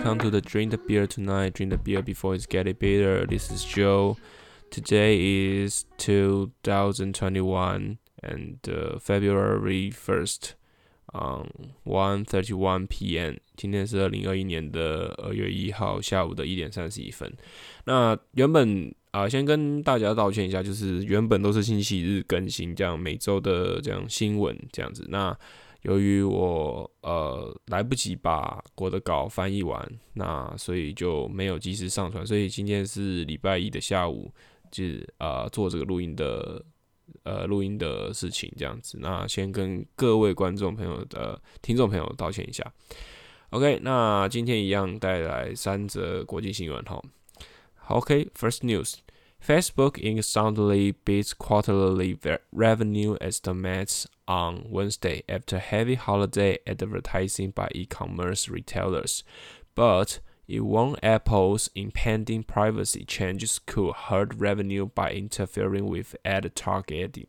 Hello, welcome to the Drink the Beer Tonight. Drink the beer before it's getting bitter. This is Joe. Today is 2021 and uh, February 1st, um, 1:31 p.m. 今天是二零二一年的二月一号下午的一点三十一分。那原本啊、呃，先跟大家道歉一下，就是原本都是星期日更新，这样每周的这样新闻这样子。那 由于我呃来不及把我的稿翻译完，那所以就没有及时上传，所以今天是礼拜一的下午，就呃做这个录音的呃录音的事情这样子。那先跟各位观众朋友的听众朋友道歉一下。OK，那今天一样带来三则国际新闻哈。OK，First news。Facebook in soundly beats quarterly revenue estimates on Wednesday after heavy holiday advertising by e-commerce retailers, but it warned Apple's impending privacy changes could hurt revenue by interfering with ad targeting.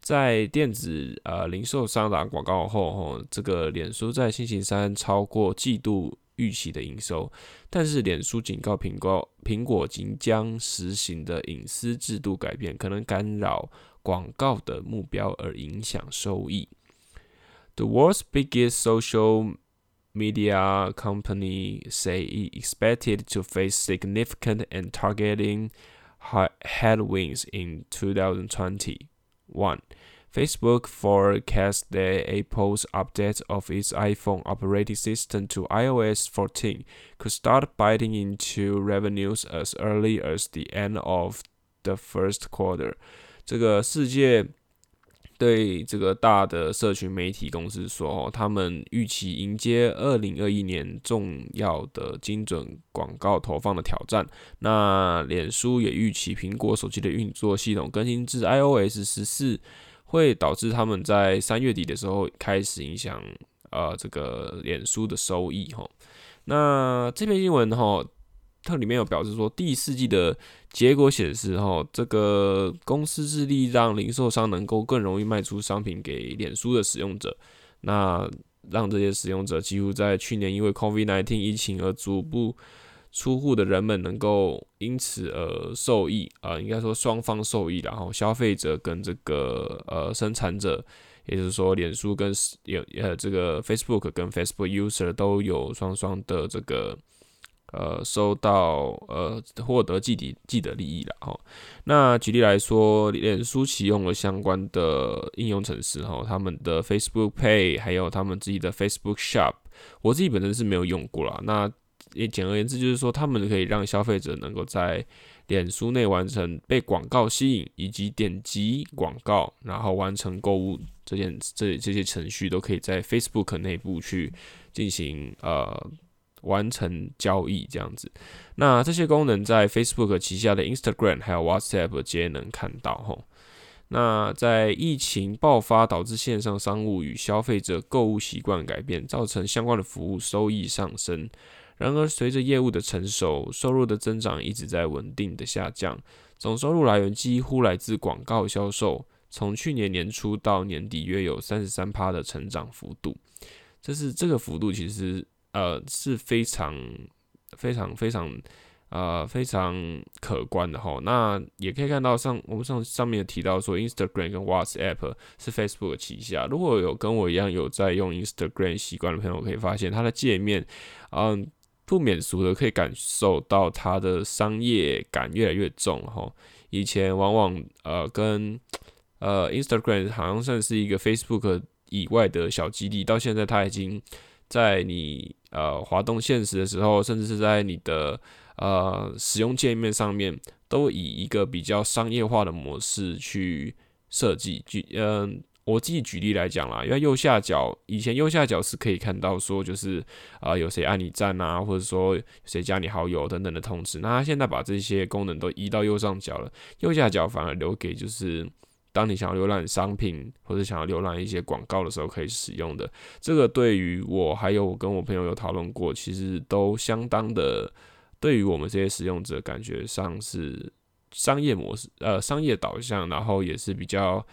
在电子呃零售商打广告后，吼，这个脸书在星期三超过季度。预期的营收，但是脸书警告苹果，苹果即将实行的隐私制度改变可能干扰 广告的目标而影响收益。The world's biggest social media company say it expected to face significant and targeting headwinds in 2021. Facebook forecasts that Apple's update of its iPhone operating system to iOS 14 could start biting into revenues as early as the end of the first quarter。 这个世界对这个大的社群媒体公司说，他们预期迎接二零二一年重要的精准广告投放的挑战。那脸书也预期苹果手机的运作系统更新至 iOS 十四。会导致他们在三月底的时候开始影响呃这个脸书的收益哈。那这篇新闻哈，它里面有表示说，第四季的结果显示哈，这个公司致力让零售商能够更容易卖出商品给脸书的使用者，那让这些使用者几乎在去年因为 COVID-19 疫情而逐步。出户的人们能够因此而受益，呃，应该说双方受益，然后消费者跟这个呃生产者，也就是说，脸书跟有呃这个 Facebook 跟 Facebook user 都有双双的这个呃收到呃获得既得既得利益了哈。那举例来说，脸书启用了相关的应用程式哈，他们的 Facebook Pay 还有他们自己的 Facebook Shop，我自己本身是没有用过啦。那也简而言之，就是说，他们可以让消费者能够在脸书内完成被广告吸引，以及点击广告，然后完成购物这件这这些程序，都可以在 Facebook 内部去进行呃完成交易这样子。那这些功能在 Facebook 旗下的 Instagram 还有 WhatsApp 皆能看到吼。那在疫情爆发导致线上商务与消费者购物习惯改变，造成相关的服务收益上升。然而，随着业务的成熟，收入的增长一直在稳定的下降。总收入来源几乎来自广告销售，从去年年初到年底，约有三十三趴的成长幅度。这是这个幅度，其实呃是非常非常非常呃非常可观的哈。那也可以看到上我们上上面有提到说，Instagram 跟 WhatsApp 是 Facebook 旗下。如果有跟我一样有在用 Instagram 习惯的朋友，可以发现它的界面，嗯。不免俗的可以感受到它的商业感越来越重哈。以前往往呃跟呃 Instagram 好像算是一个 Facebook 以外的小基地，到现在它已经在你呃滑动现实的时候，甚至是在你的呃使用界面上面，都以一个比较商业化的模式去设计，举嗯。我自己举例来讲啦，因为右下角以前右下角是可以看到说，就是啊、有谁按你赞啊，或者说谁加你好友等等的通知。那他现在把这些功能都移到右上角了，右下角反而留给就是当你想要浏览商品或者想要浏览一些广告的时候可以使用的。这个对于我还有我跟我朋友有讨论过，其实都相当的对于我们这些使用者感觉上是商业模式，呃商业导向，然后也是比较。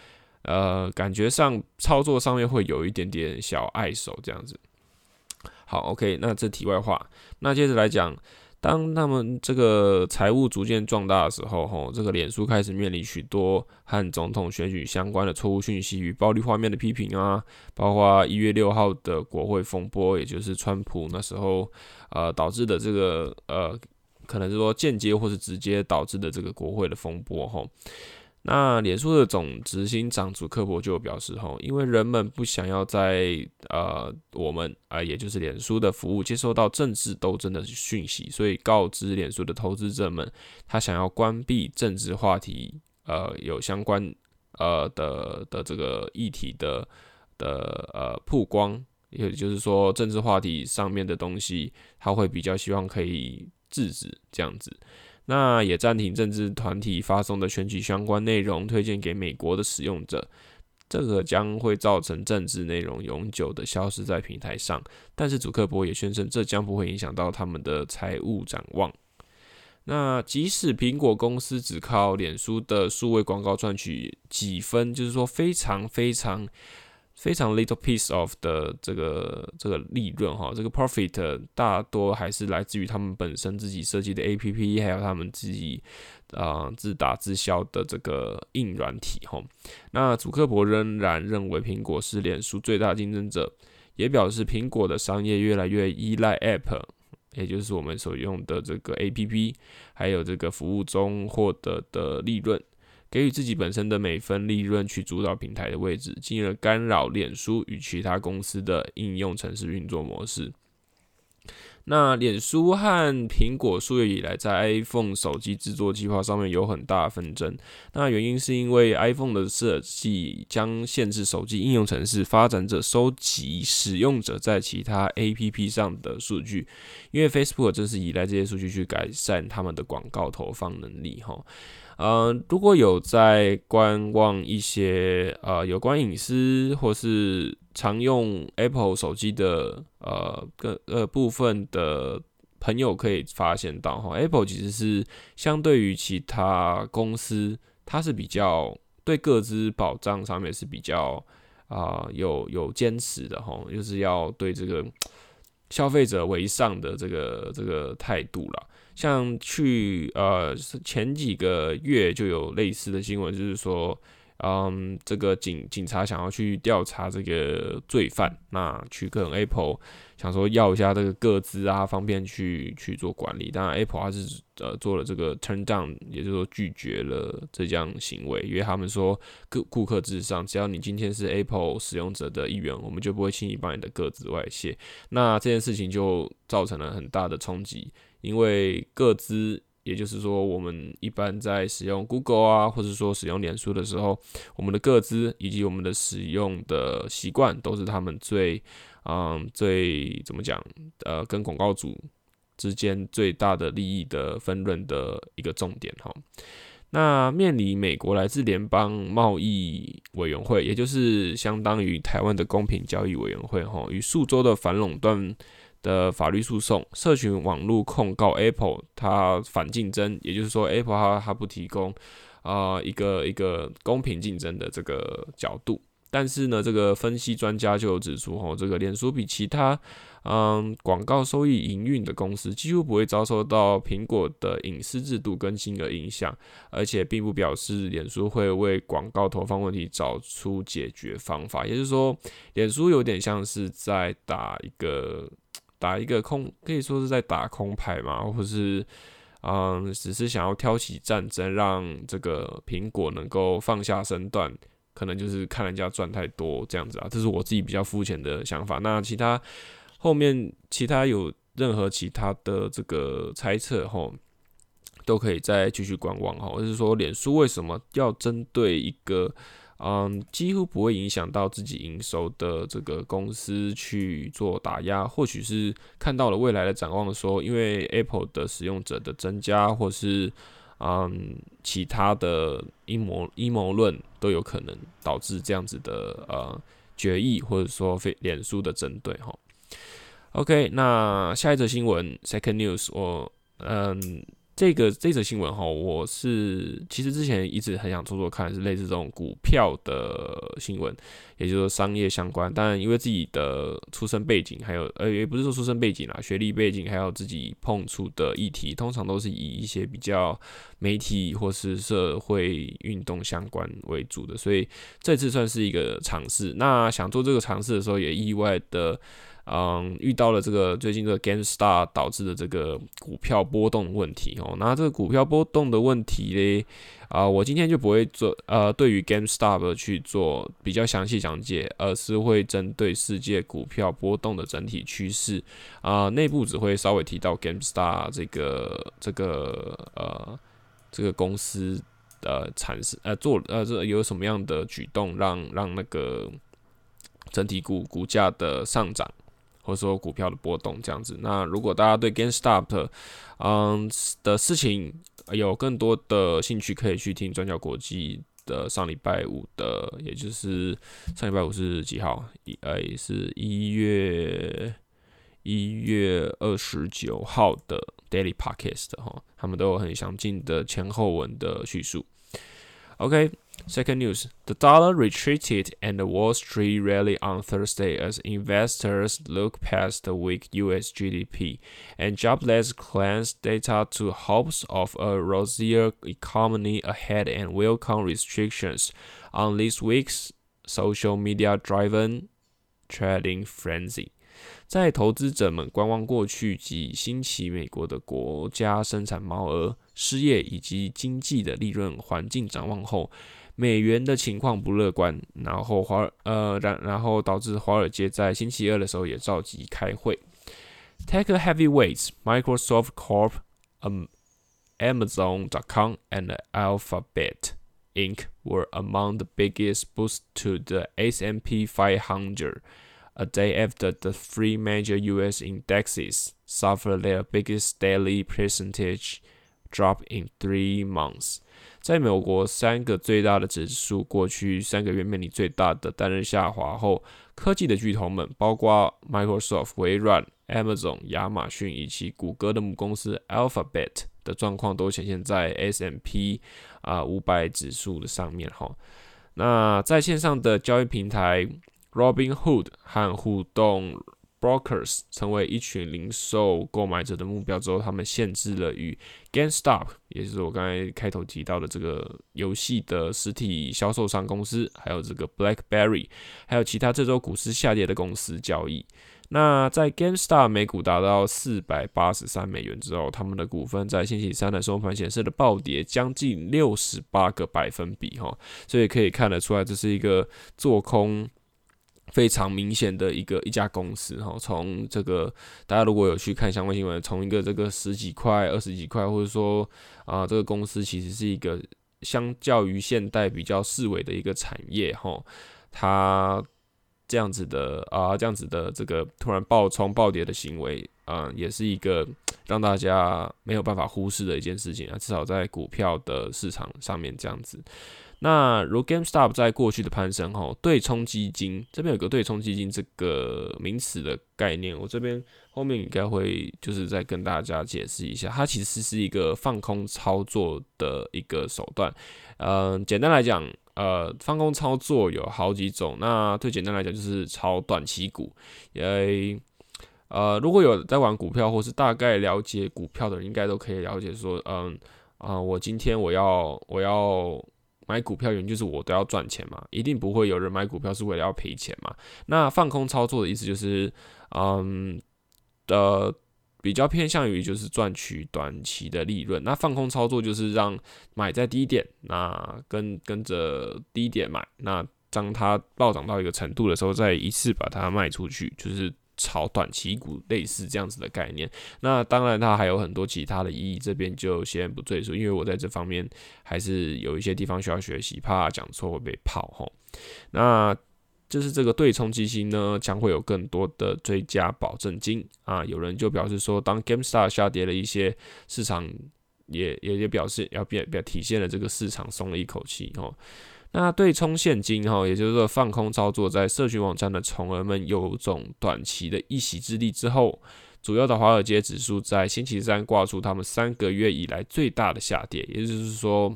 呃，感觉上操作上面会有一点点小碍手这样子。好，OK，那这题外话，那接着来讲。当他们这个财务逐渐壮大的时候，吼，这个脸书开始面临许多和总统选举相关的错误讯息与暴力画面的批评啊，包括一月六号的国会风波，也就是川普那时候呃导致的这个呃，可能是说间接或是直接导致的这个国会的风波，吼。那脸书的总执行长祖克伯就表示，吼，因为人们不想要在呃我们啊、也就是脸书的服务接收到政治斗争的讯息，所以告知脸书的投资者们，他想要关闭政治话题，呃，有相关呃的的这个议题的的呃曝光，也就是说政治话题上面的东西，他会比较希望可以制止这样子。那也暂停政治团体发送的选举相关内容，推荐给美国的使用者。这个将会造成政治内容永久的消失在平台上。但是，祖克伯也宣称，这将不会影响到他们的财务展望。那即使苹果公司只靠脸书的数位广告赚取几分，就是说非常非常。非常 little piece of 的这个这个利润哈，这个 profit 大多还是来自于他们本身自己设计的 APP，还有他们自己啊、自打自销的这个硬软体哈。那祖克伯仍然认为苹果是脸书最大竞争者，也表示苹果的商业越来越依赖 App，也就是我们所用的这个 APP，还有这个服务中获得的利润。给予自己本身的每分利润去主导平台的位置，进而干扰脸书与其他公司的应用程式运作模式。那脸书和苹果数月以来在 iPhone 手机制作计划上面有很大纷争。那原因是因为 iPhone 的设计将限制手机应用程式发展者收集使用者在其他 APP 上的数据，因为 Facebook 正是依赖这些数据去改善他们的广告投放能力，哈。呃，如果有在观望一些呃有关隐私或是常用 Apple 手机的呃个呃部分的朋友，可以发现到哈，Apple 其实是相对于其他公司，它是比较对各自保障上面是比较啊、有有坚持的哈，就是要对这个消费者为上的这个这个态度啦。像去呃前几个月就有类似的新闻，就是说，嗯，这个警警察想要去调查这个罪犯，那去跟 Apple 想说要一下这个个资啊，方便去去做管理。当然，Apple 还是呃做了这个 turn down，也就是说拒绝了这项行为，因为他们说顾顾客至上，只要你今天是 Apple 使用者的一员，我们就不会轻易把你的个资外泄。那这件事情就造成了很大的冲击。因为个资，也就是说，我们一般在使用 Google 啊，或者说使用脸书的时候，我们的个资以及我们的使用的习惯，都是他们最，嗯，最怎么讲？呃，跟广告主之间最大的利益的分润的一个重点哈。那面临美国来自联邦贸易委员会，也就是相当于台湾的公平交易委员会哈，与数周的反垄断。的法律诉讼，社群网络控告 Apple，它反竞争，也就是说 Apple 它它不提供啊、一个一个公平竞争的这个角度。但是呢，这个分析专家就有指出，吼，这个脸书比其他嗯广告收益营运的公司几乎不会遭受到苹果的隐私制度更新的影响，而且并不表示脸书会为广告投放问题找出解决方法。也就是说，脸书有点像是在打一个。打一个空，可以说是在打空牌嘛，或是嗯，只是想要挑起战争，让这个苹果能够放下身段，可能就是看人家赚太多这样子啊。这是我自己比较肤浅的想法。那其他后面其他有任何其他的这个猜测吼，都可以再继续观望哈。或是说，脸书为什么要针对一个？嗯，几乎不会影响到自己营收的这个公司去做打压，或许是看到了未来的展望，说因为 Apple 的使用者的增加，或是嗯其他的阴谋阴谋论都有可能导致这样子的呃决议，或者说非脸书的针对哈。OK，那下一则新闻，Second News，我嗯这个这则新闻哈，我是其实之前一直很想做做看，是类似这种股票的新闻，也就是说商业相关。但因为自己的出身背景，还有呃，也不是说出身背景啦，学历背景，还有自己碰触的议题，通常都是以一些比较媒体或是社会运动相关为主的，所以这次算是一个尝试。那想做这个尝试的时候，也意外的。嗯，遇到了这个最近这个 Gamestar 导致的这个股票波动问题哦。那这个股票波动的问题嘞，啊，我今天就不会做呃，对于 Gamestar 去做比较详细讲解，而是会针对世界股票波动的整体趋势啊，内部只会稍微提到 Gamestar 这个这个呃这个公司的产生呃做呃这有什么样的举动让让那个整体股股价的上涨。或者说股票的波动这样子，那如果大家对 GameStop 嗯的事情有更多的兴趣，可以去听转角国际的上礼拜五的，也就是上礼拜五是几号？一呃是一月一月二十九号的 Daily Podcast 哈，他们都有很详尽的前后文的叙述。OK。Second news, the dollar retreated and the Wall Street rallied on Thursday as investors look past the weak US GDP and jobless claims data to hopes of a rosier economy ahead and welcome restrictions on this week's social media-driven trading frenzy. 在投资者们观望过去几星期美国的国家生产毛额、失业以及经济的利润环境展望后。 美元的情况不乐观，然后华呃然然后导致华尔街在星期二的时候也召集开会。Tech heavyweights Microsoft Corp、um, Amazon.com and Alphabet Inc. were among the biggest boosts to the S&P 500 a day after the three major U.S. indexes suffered their biggest daily percentage drop in three months. 在美国三个最大的指数过去三个月面临最大的单日下滑后，科技的巨头们，包括 Microsoft、微软、Amazon、亚马逊以及谷歌的母公司 Alphabet 的状况都显现在 S&P 啊五百指数的上面哈。那在线上的交易平台 Robinhood 和互动。Brokers 成为一群零售购买者的目标之后，他们限制了与 GameStop，也就是我刚才开头提到的这个游戏的实体销售商公司，还有这个 BlackBerry，还有其他这周股市下跌的公司交易。那在 GameStop 每股达到四百八十三美元之后，他们的股份在星期三的收盘显示了暴跌将近六十八个百分比，哈，所以可以看得出来，这是一个做空。非常明显的一个一家公司哈，从这个大家如果有去看相关新闻，从一个这个十几块、二十几块，或者说啊，这个公司其实是一个相较于现代比较式微的一个产业哈，它这样子的啊，这样子的这个突然暴冲暴跌的行为啊，也是一个让大家没有办法忽视的一件事情啊，至少在股票的市场上面这样子。那如 GameStop 在过去的攀升，哈，对冲基金这边有个对冲基金这个名词的概念，我这边后面应该会就是再跟大家解释一下，它其实是一个放空操作的一个手段。嗯，简单来讲，呃，放空操作有好几种。那最简单来讲就是炒短期股，因为呃，如果有在玩股票或是大概了解股票的人，应该都可以了解说，嗯啊、我今天我要我要。买股票原因就是我都要赚钱嘛，一定不会有人买股票是为了要赔钱嘛。那放空操作的意思就是，嗯，的比较偏向于就是赚取短期的利润。那放空操作就是让买在低点，那跟跟着低点买，那当它暴涨到一个程度的时候，再一次把它卖出去，就是。炒短期股类似这样子的概念，那当然它还有很多其他的意义，这边就先不赘述，因为我在这方面还是有一些地方需要学习，怕讲错会被泡吼。那就是这个对冲基金呢，将会有更多的追加保证金啊。有人就表示说，当 Gamestar 下跌了一些，市场也也也表示要变，表体现了这个市场松了一口气哦。那对冲现金哈，也就是说放空操作，在社群网站的虫儿们有种短期的一席之地之后，主要的华尔街指数在星期三挂出他们三个月以来最大的下跌，也就是说，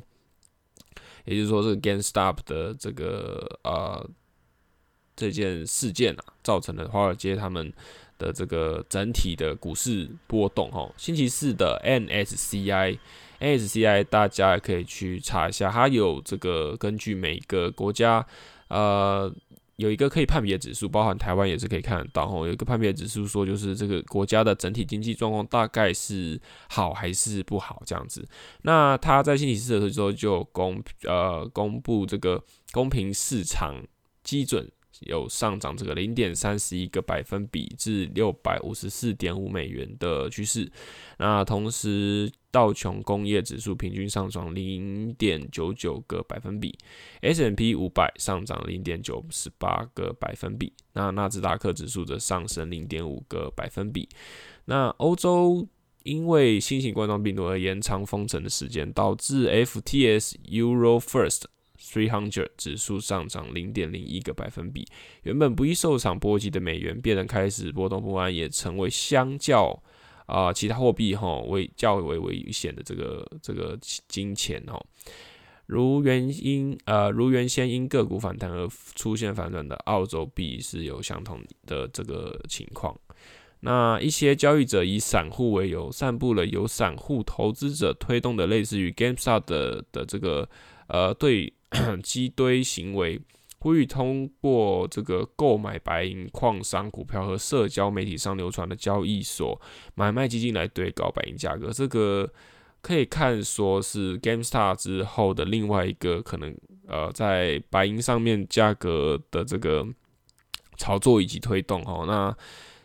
也就是说，这个 GameStop 的这个呃这件事件啊，造成了华尔街他们的这个整体的股市波动。哈，星期四的 N S C I A S C I，大家也可以去查一下，它有这个根据每个国家呃。有一个可以判别指数，包含台湾也是可以看得到吼。有一个判别指数说，就是这个国家的整体经济状况大概是好还是不好这样子。那他在星期四的时候就公呃公布这个公平市场基准。有上涨这个零点三十一个百分比至六百五十四点五美元的趋势。那同时道琼工业指数平均上涨零点九九个百分比，S&P 五百上涨零点九十八个百分比。那纳斯达克指数则上升零点五个百分比。那欧洲因为新型冠状病毒而延长封城的时间，导致 FTS Euro First。Three hundred 指数上涨零点零一个百分比，原本不易受场波及的美元变得开始波动不安，也成为相较啊、其他货币哈为较为危险的这个这个金钱哦。如原因呃如原先因个股反弹而出现反转的澳洲币是有相同的这个情况。那一些交易者以散户为由，散布了由散户投资者推动的类似于 GameStop 的的这个呃对。积堆行为，呼吁通过这个购买白银矿商股票和社交媒体上流传的交易所买卖基金来对高白银价格。这个可以看说是 GameStop 之后的另外一个可能，呃，在白银上面价格的这个炒作以及推动。哦，那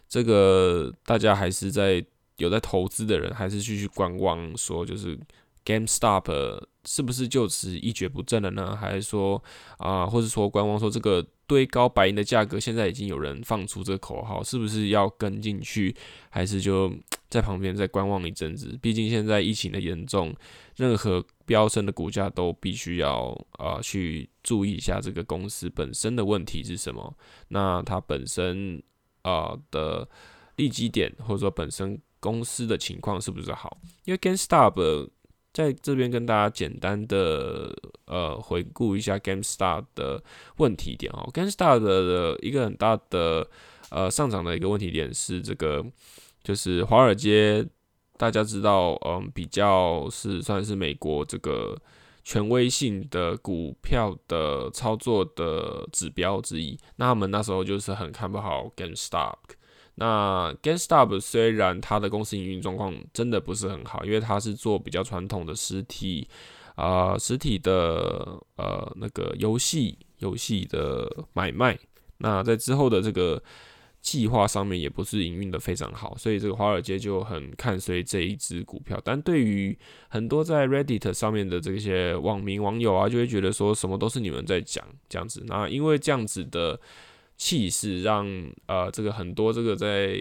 这个大家还是在有在投资的人，还是继续观望，说就是 GameStop。是不是就此一蹶不振了呢？还是说啊、或者说观望说这个堆高白银的价格，现在已经有人放出这个口号，是不是要跟进去？还是就在旁边再观望一阵子？毕竟现在疫情的严重，任何飙升的股价都必须要啊、去注意一下这个公司本身的问题是什么？那它本身啊、的利基点，或者说本身公司的情况是不是好？因为 GameStop。在这边跟大家简单的呃回顾一下 GameStop 的问题点哦。GameStop 的一个很大的呃上涨的一个问题点是这个，就是华尔街大家知道，嗯，比较是算是美国这个权威性的股票的操作的指标之一。那他们那时候就是很看不好 GameStop。那 GameStop 虽然它的公司营运状况真的不是很好，因为它是做比较传统的实体啊、实体的呃那个游戏游戏的买卖。那在之后的这个计划上面也不是营运的非常好，所以这个华尔街就很看衰这一只股票。但对于很多在 Reddit 上面的这些网民网友啊，就会觉得说什么都是你们在讲这样子。那因为这样子的。气势让呃这个很多这个在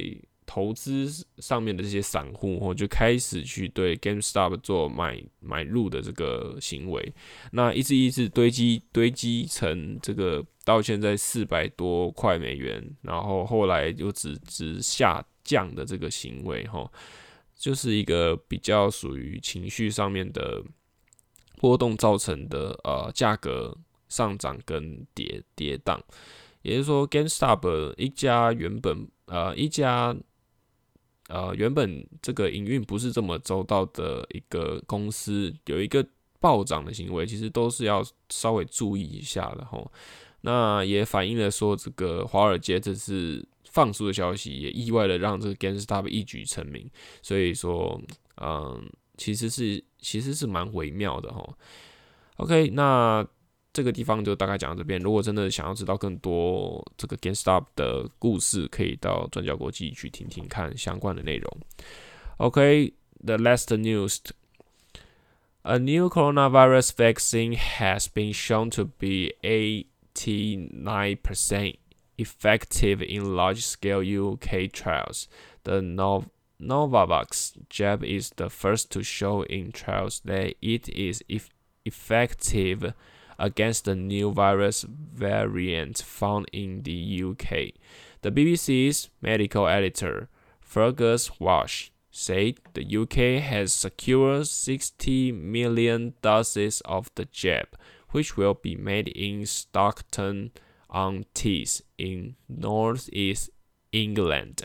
投资上面的这些散户，哦就开始去对 GameStop 做买买入的这个行为，那一直一直堆积堆积成这个到现在四百多块美元，然后后来又直直下降的这个行为，哈，就是一个比较属于情绪上面的波动造成的呃价格上涨跟跌跌宕。也就是说，GameStop 一家原本呃一家呃原本这个营运不是这么周到的一个公司，有一个暴涨的行为，其实都是要稍微注意一下的吼。那也反映了说，这个华尔街这次放出的消息，也意外的让这个 GameStop 一举成名。所以说，嗯，其实是其实是蛮微妙的吼。OK，那。这个地方就大概讲到这边。如果真的想要知道更多这个 GameStop 的故事，可以到转角国际去听听看相关的内容。OK，the last news: a new coronavirus vaccine has been shown to be 89% effective in large-scale UK trials. The Novavax jab is the first to show in trials that it is effective. Against the new virus variant found in the UK, the BBC's medical editor Fergus Walsh said the UK has secured 60 million doses of the jab, which will be made in Stockton-on-Tees in Northeast England.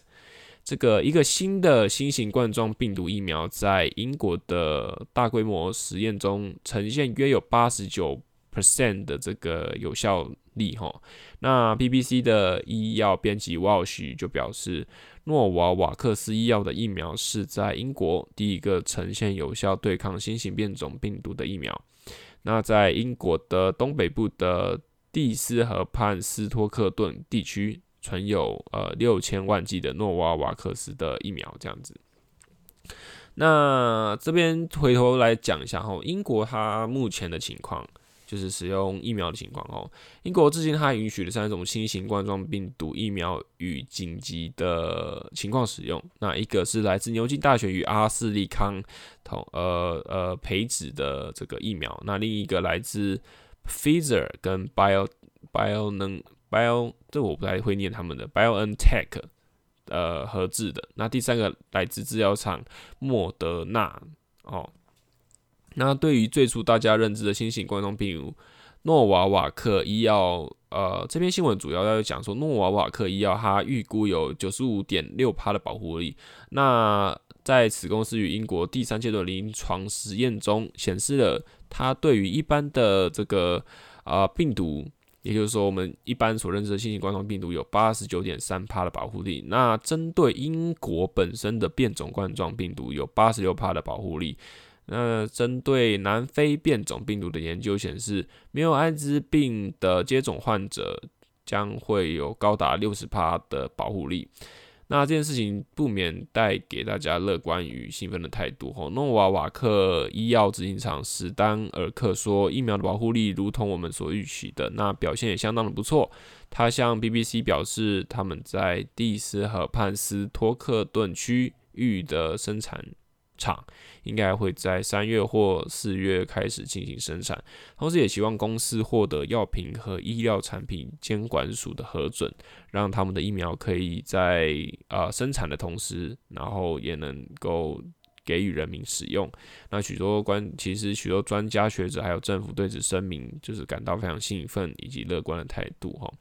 这个一个新的新型冠状病毒疫苗在英国的大规模实验中呈现约有八十九 percent 的这个有效力哈。那 BBC 的医药编辑 Walsh 就表示，诺瓦瓦克斯医药的疫苗是在英国第一个呈现有效对抗新型变种病毒的疫苗。那在英国的东北部的蒂斯河畔斯托克顿地区。存有呃六千万剂的诺瓦瓦克斯的疫苗这样子。那这边回头来讲一下哈，英国它目前的情况就是使用疫苗的情况哦。英国至今它允许了三种新型冠状病毒疫苗与紧急的情况使用。那一个是来自牛津大学与阿斯利康同呃呃培植的这个疫苗，那另一个来自 Pfizer 跟 Bio Bio 能。Bio 这我不太会念他们的 BioNTech 呃合制的，那第三个来自制药厂莫德纳哦。那对于最初大家认知的新型冠状病毒诺瓦瓦克医药，呃这篇新闻主要要讲说诺瓦瓦克医药它预估有九十五点六帕的保护力。那在此公司与英国第三阶段临床实验中显示了它对于一般的这个、呃、病毒。也就是说，我们一般所认知的新型冠状病毒有八十九点三帕的保护力。那针对英国本身的变种冠状病毒有八十六帕的保护力。那针对南非变种病毒的研究显示，没有艾滋病的接种患者将会有高达六十趴的保护力。那这件事情不免带给大家乐观与兴奋的态度。吼，诺瓦瓦克医药执行长史丹尔克说，疫苗的保护力如同我们所预期的，那表现也相当的不错。他向 BBC 表示，他们在蒂斯河畔斯托克顿区域的生产。厂应该会在三月或四月开始进行生产，同时也希望公司获得药品和医疗产品监管署的核准，让他们的疫苗可以在、呃、生产的同时，然后也能够给予人民使用。那许多关，其实许多专家学者还有政府对此声明就是感到非常兴奋以及乐观的态度哈。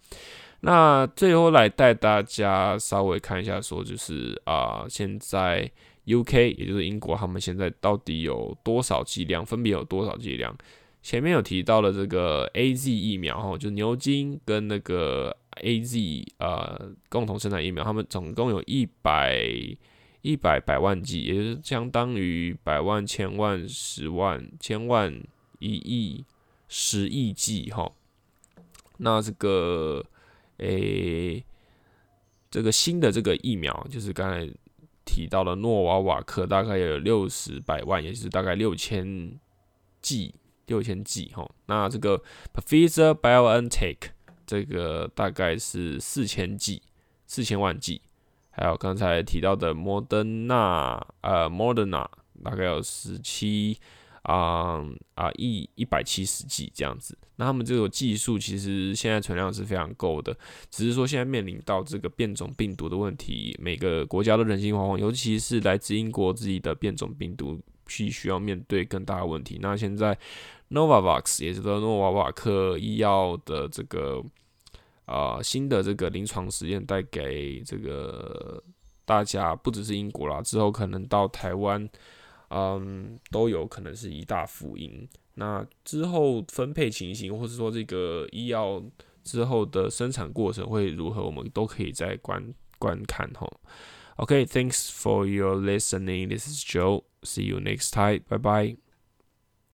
那最后来带大家稍微看一下，说就是啊、现在。UK 也就是英国，他们现在到底有多少剂量？分别有多少剂量？前面有提到了这个 AZ 疫苗，哈，就牛津跟那个 AZ 呃共同生产疫苗，他们总共有一百一百百万剂，也就是相当于百万、千万、十万、千万、一亿、十亿剂，哈。那这个诶、这个新的这个疫苗，就是刚才。提到了诺瓦瓦克大概有六十百万，也就是大概六千剂，六千剂哈。那这个 p r o f e s s o r BioNTech 这个大概是四千剂，四千万 G。还有刚才提到的摩登娜，呃，摩登娜大概有十七。啊啊一一百七十 G 这样子，那他们这个技术其实现在存量是非常够的，只是说现在面临到这个变种病毒的问题，每个国家都人心惶惶，尤其是来自英国自己的变种病毒，必须要面对更大的问题。那现在 Novavax 也就是诺瓦瓦克医药的这个啊、新的这个临床实验带给这个大家，不只是英国啦，之后可能到台湾。嗯，都有可能是一大福音。那之后分配情形，或是说这个医药之后的生产过程会如何，我们都可以再观观看哈。OK，thanks for your listening. This is Joe. See you next time. Bye bye.